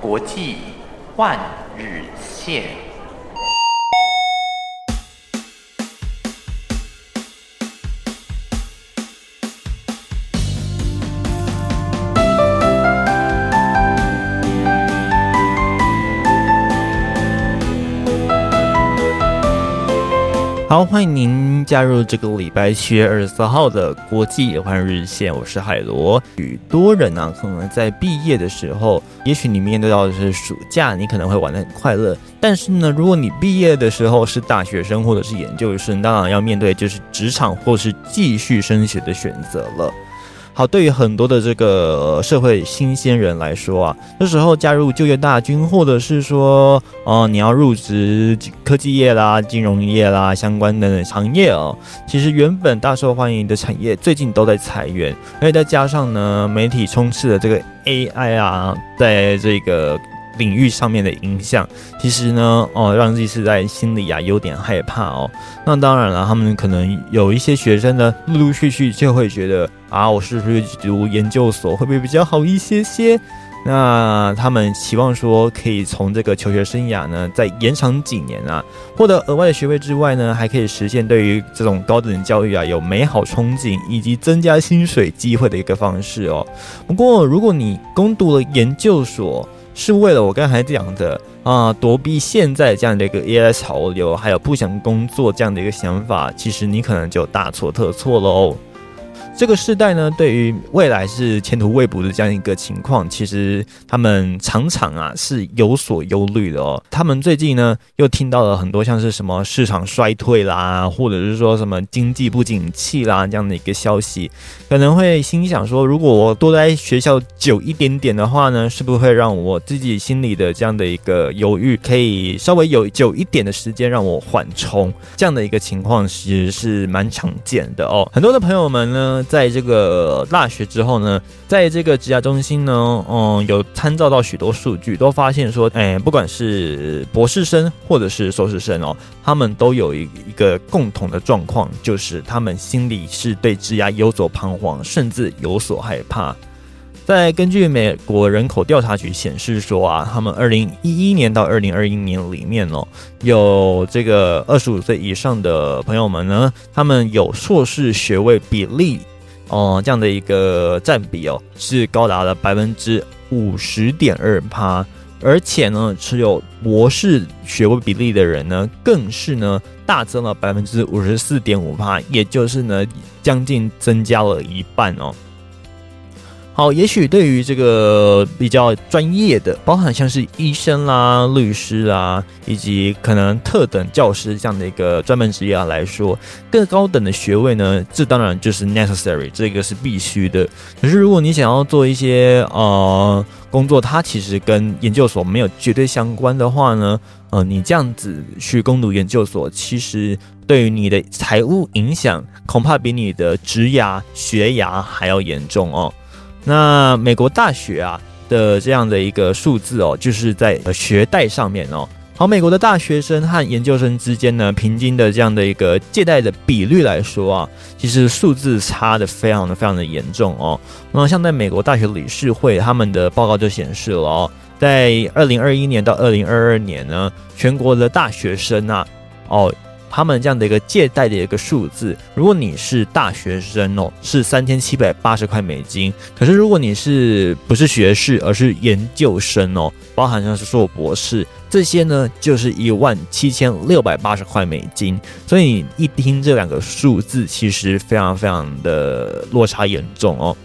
国际万日线。好，欢迎您。加入这个礼拜七月二十四号的国际野欢日线，我是海螺。许多人呢，可能在毕业的时候，也许你面对到的是暑假，你可能会玩的很快乐。但是呢，如果你毕业的时候是大学生或者是研究生，当然要面对就是职场或是继续升学的选择了。好，对于很多的这个社会新鲜人来说啊，那时候加入就业大军，或者是说，哦，你要入职科技业啦、金融业啦相关的行业哦，其实原本大受欢迎的产业，最近都在裁员，而且再加上呢，媒体充斥的这个 AI 啊，在这个。领域上面的影响，其实呢，哦，让自己是在心里啊有点害怕哦。那当然了，他们可能有一些学生呢，陆陆续续就会觉得啊，我是不是读研究所会不会比较好一些些？那他们期望说，可以从这个求学生涯呢，再延长几年啊，获得额外的学位之外呢，还可以实现对于这种高等教育啊有美好憧憬，以及增加薪水机会的一个方式哦。不过，如果你攻读了研究所，是为了我刚才讲的啊，躲避现在这样的一个 AI 潮流，还有不想工作这样的一个想法，其实你可能就大错特错喽。这个时代呢，对于未来是前途未卜的这样一个情况，其实他们常常啊是有所忧虑的哦。他们最近呢又听到了很多像是什么市场衰退啦，或者是说什么经济不景气啦这样的一个消息，可能会心想说，如果我多在学校久一点点的话呢，是不是会让我自己心里的这样的一个犹豫可以稍微有久一点的时间让我缓冲？这样的一个情况其实是蛮常见的哦。很多的朋友们呢。在这个大学之后呢，在这个职涯中心呢，嗯，有参照到许多数据，都发现说，哎，不管是博士生或者是硕士生哦，他们都有一一个共同的状况，就是他们心里是对职涯有所彷徨，甚至有所害怕。在根据美国人口调查局显示说啊，他们二零一一年到二零二一年里面哦，有这个二十五岁以上的朋友们呢，他们有硕士学位比例。哦，这样的一个占比哦，是高达了百分之五十点二趴，而且呢，持有博士学位比例的人呢，更是呢大增了百分之五十四点五趴，也就是呢将近增加了一半哦。好，也许对于这个比较专业的，包含像是医生啦、律师啊，以及可能特等教师这样的一个专门职业啊来说，更高等的学位呢，这当然就是 necessary，这个是必须的。可是如果你想要做一些呃工作，它其实跟研究所没有绝对相关的话呢，呃，你这样子去攻读研究所，其实对于你的财务影响，恐怕比你的职涯学涯还要严重哦。那美国大学啊的这样的一个数字哦，就是在学贷上面哦。好，美国的大学生和研究生之间呢，平均的这样的一个借贷的比率来说啊，其实数字差的非常的非常的严重哦。那么像在美国大学理事会他们的报告就显示了哦，在二零二一年到二零二二年呢，全国的大学生啊，哦。他们这样的一个借贷的一个数字，如果你是大学生哦，是三千七百八十块美金。可是如果你是不是学士，而是研究生哦，包含像是硕博士这些呢，就是一万七千六百八十块美金。所以一听这两个数字，其实非常非常的落差严重哦。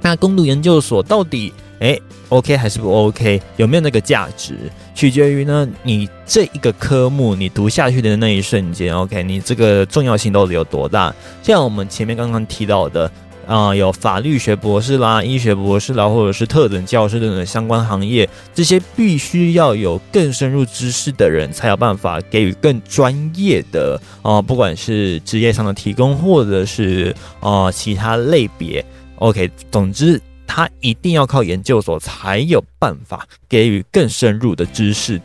那攻读研究所到底？哎，OK 还是不 OK？有没有那个价值，取决于呢你这一个科目你读下去的那一瞬间，OK，你这个重要性到底有多大？像我们前面刚刚提到的，啊，有法律学博士啦、医学博士啦，或者是特等教师等等相关行业，这些必须要有更深入知识的人才有办法给予更专业的啊，不管是职业上的提供，或者是啊其他类别，OK，总之。他一定要靠研究所才有办法给予更深入的知识，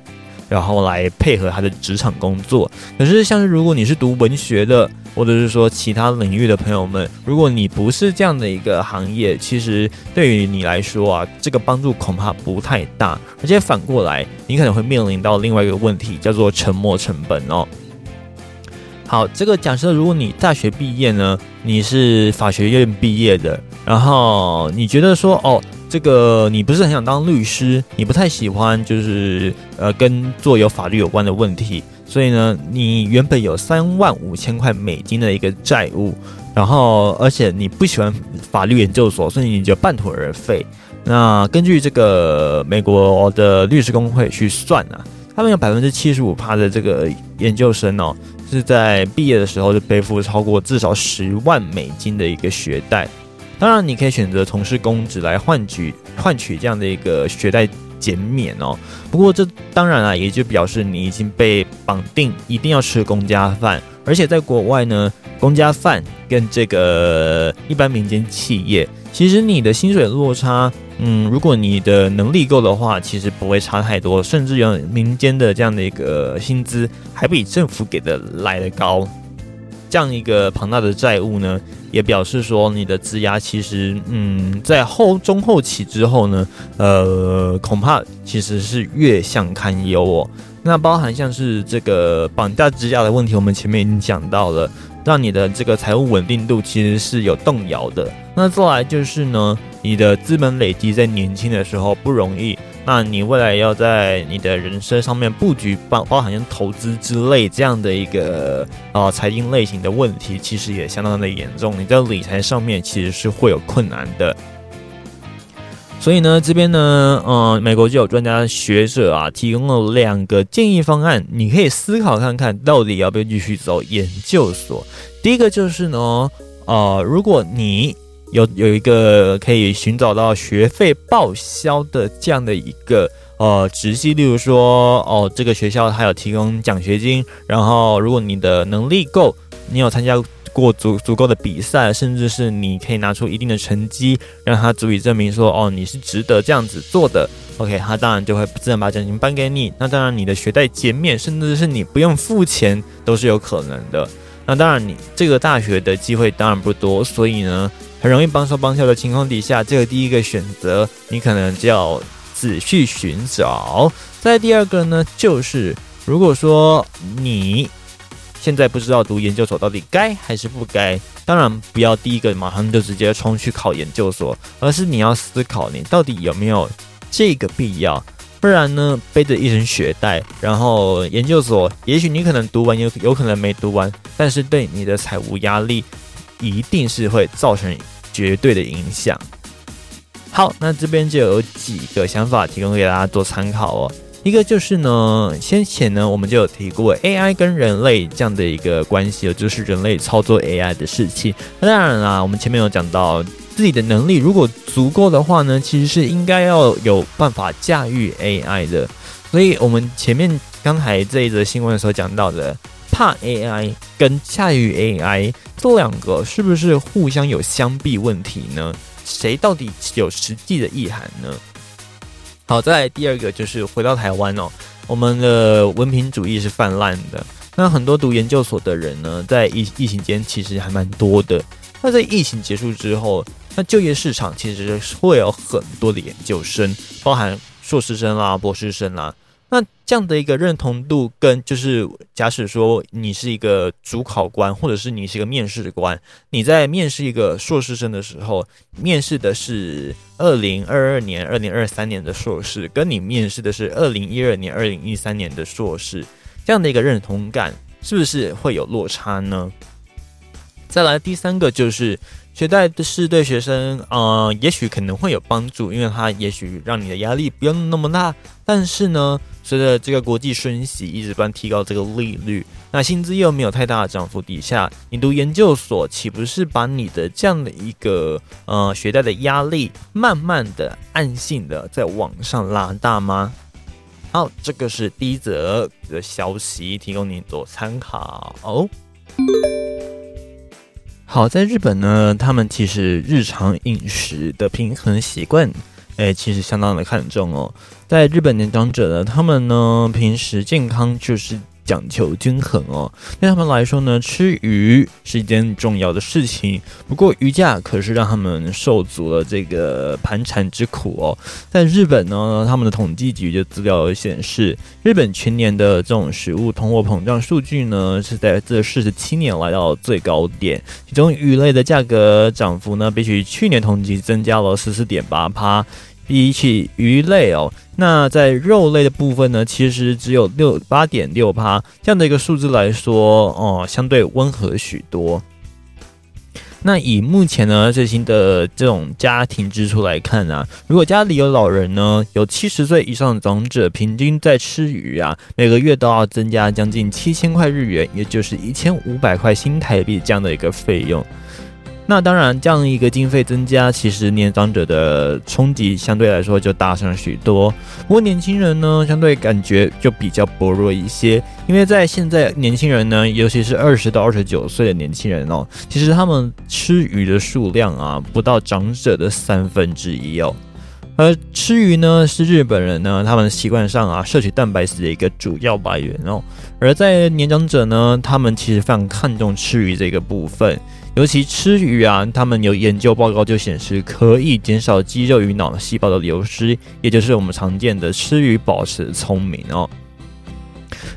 然后来配合他的职场工作。可是，像是如果你是读文学的，或者是说其他领域的朋友们，如果你不是这样的一个行业，其实对于你来说啊，这个帮助恐怕不太大。而且反过来，你可能会面临到另外一个问题，叫做沉没成本哦。好，这个假设如果你大学毕业呢，你是法学院毕业的，然后你觉得说哦，这个你不是很想当律师，你不太喜欢就是呃跟做有法律有关的问题。所以呢，你原本有三万五千块美金的一个债务，然后而且你不喜欢法律研究所，所以你就半途而废。那根据这个美国的律师工会去算啊，他们有百分之七十五趴的这个研究生哦，是在毕业的时候就背负超过至少十万美金的一个学贷。当然，你可以选择从事公职来换取换取这样的一个学贷。减免哦，不过这当然啊，也就表示你已经被绑定，一定要吃公家饭。而且在国外呢，公家饭跟这个一般民间企业，其实你的薪水落差，嗯，如果你的能力够的话，其实不会差太多，甚至有民间的这样的一个薪资，还比政府给的来的高。这样一个庞大的债务呢？也表示说，你的质押其实，嗯，在后中后期之后呢，呃，恐怕其实是越向堪忧哦。那包含像是这个绑架质押的问题，我们前面已经讲到了，让你的这个财务稳定度其实是有动摇的。那再来就是呢，你的资本累积在年轻的时候不容易。那你未来要在你的人生上面布局，包包含像投资之类这样的一个啊财经类型的问题，其实也相当的严重。你在理财上面其实是会有困难的。所以呢，这边呢，嗯，美国就有专家学者啊，提供了两个建议方案，你可以思考看看到底要不要继续走研究所。第一个就是呢，呃，如果你有有一个可以寻找到学费报销的这样的一个呃直系，例如说哦，这个学校它有提供奖学金，然后如果你的能力够，你有参加过足足够的比赛，甚至是你可以拿出一定的成绩，让他足以证明说哦你是值得这样子做的，OK，他当然就会自然把奖金颁给你。那当然你的学贷减免，甚至是你不用付钱都是有可能的。那当然你这个大学的机会当然不多，所以呢。很容易帮手帮脚的情况底下，这个第一个选择，你可能就要仔细寻找。再第二个呢，就是如果说你现在不知道读研究所到底该还是不该，当然不要第一个马上就直接冲去考研究所，而是你要思考你到底有没有这个必要。不然呢，背着一身学贷，然后研究所，也许你可能读完，有有可能没读完，但是对你的财务压力。一定是会造成绝对的影响。好，那这边就有几个想法提供给大家做参考哦。一个就是呢，先前呢我们就有提过 AI 跟人类这样的一个关系，就是人类操作 AI 的事情。那当然啦，我们前面有讲到自己的能力如果足够的话呢，其实是应该要有办法驾驭 AI 的。所以我们前面刚才这一则新闻所讲到的。怕 AI 跟驾驭 AI 这两个是不是互相有相避问题呢？谁到底有实际的意涵呢？好，再来第二个就是回到台湾哦，我们的文凭主义是泛滥的。那很多读研究所的人呢，在疫疫情间其实还蛮多的。那在疫情结束之后，那就业市场其实会有很多的研究生，包含硕士生啦、博士生啦。那这样的一个认同度，跟就是假使说你是一个主考官，或者是你是一个面试官，你在面试一个硕士生的时候，面试的是二零二二年、二零二三年的硕士，跟你面试的是二零一二年、二零一三年的硕士，这样的一个认同感，是不是会有落差呢？再来第三个就是。学贷的是对学生，呃，也许可能会有帮助，因为它也许让你的压力不用那么大。但是呢，随着这个国际升息，一直不断提高这个利率，那薪资又没有太大的涨幅底下，你读研究所岂不是把你的这样的一个呃学贷的压力，慢慢的、暗性的在往上拉大吗？好，这个是第一则的消息，提供你做参考。好，在日本呢，他们其实日常饮食的平衡习惯哎，其实相当的看重哦。在日本年长者呢，他们呢平时健康就是。讲求均衡哦，对他们来说呢，吃鱼是一件重要的事情。不过鱼价可是让他们受足了这个盘缠之苦哦。在日本呢，他们的统计局的资料显示，日本全年的这种食物通货膨胀数据呢，是在这四十七年来到最高点。其中鱼类的价格涨幅呢，比起去年同期增加了十四点八趴。比起鱼类哦，那在肉类的部分呢，其实只有六八点六趴这样的一个数字来说哦，相对温和许多。那以目前呢最新的这种家庭支出来看啊，如果家里有老人呢，有七十岁以上的长者，平均在吃鱼啊，每个月都要增加将近七千块日元，也就是一千五百块新台币这样的一个费用。那当然，这样一个经费增加，其实年长者的冲击相对来说就大上许多。不过年轻人呢，相对感觉就比较薄弱一些，因为在现在年轻人呢，尤其是二十到二十九岁的年轻人哦，其实他们吃鱼的数量啊，不到长者的三分之一哦。而吃鱼呢，是日本人呢，他们习惯上啊，摄取蛋白质的一个主要来源哦。而在年长者呢，他们其实非常看重吃鱼这个部分。尤其吃鱼啊，他们有研究报告就显示，可以减少肌肉与脑细胞的流失，也就是我们常见的吃鱼保持聪明哦。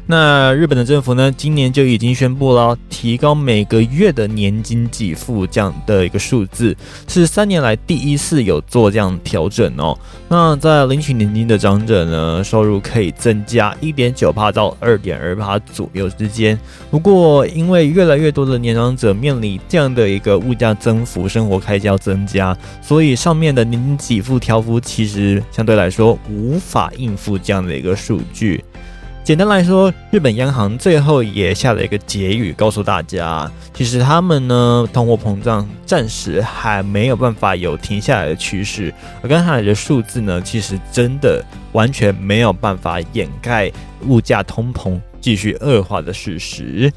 那日本的政府呢，今年就已经宣布了提高每个月的年金给付这样的一个数字，是三年来第一次有做这样调整哦。那在领取年金的长者呢，收入可以增加一点九帕到二点二帕左右之间。不过，因为越来越多的年长者面临这样的一个物价增幅、生活开销增加，所以上面的年金给付条幅其实相对来说无法应付这样的一个数据。简单来说，日本央行最后也下了一个结语，告诉大家，其实他们呢，通货膨胀暂时还没有办法有停下来的趋势，而刚才的数字呢，其实真的完全没有办法掩盖物价通膨继续恶化的事实。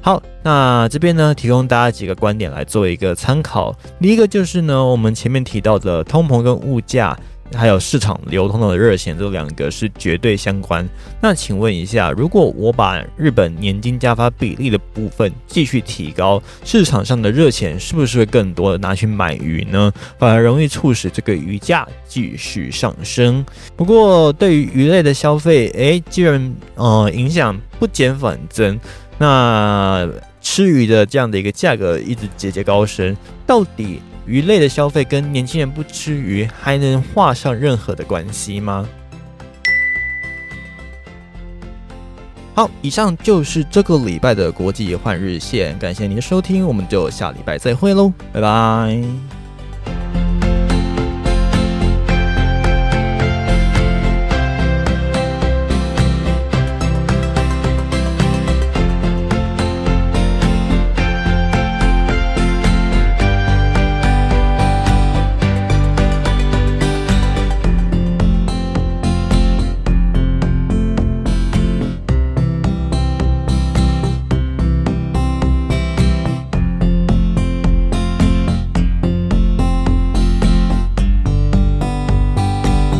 好，那这边呢，提供大家几个观点来做一个参考。第一个就是呢，我们前面提到的通膨跟物价。还有市场流通的热钱，这两个是绝对相关。那请问一下，如果我把日本年金加发比例的部分继续提高，市场上的热钱是不是会更多的拿去买鱼呢？反而容易促使这个鱼价继续上升。不过对于鱼类的消费，诶，既然呃影响不减反增，那吃鱼的这样的一个价格一直节节高升，到底？鱼类的消费跟年轻人不吃鱼还能画上任何的关系吗？好，以上就是这个礼拜的国际换日线，感谢您的收听，我们就下礼拜再会喽，拜拜。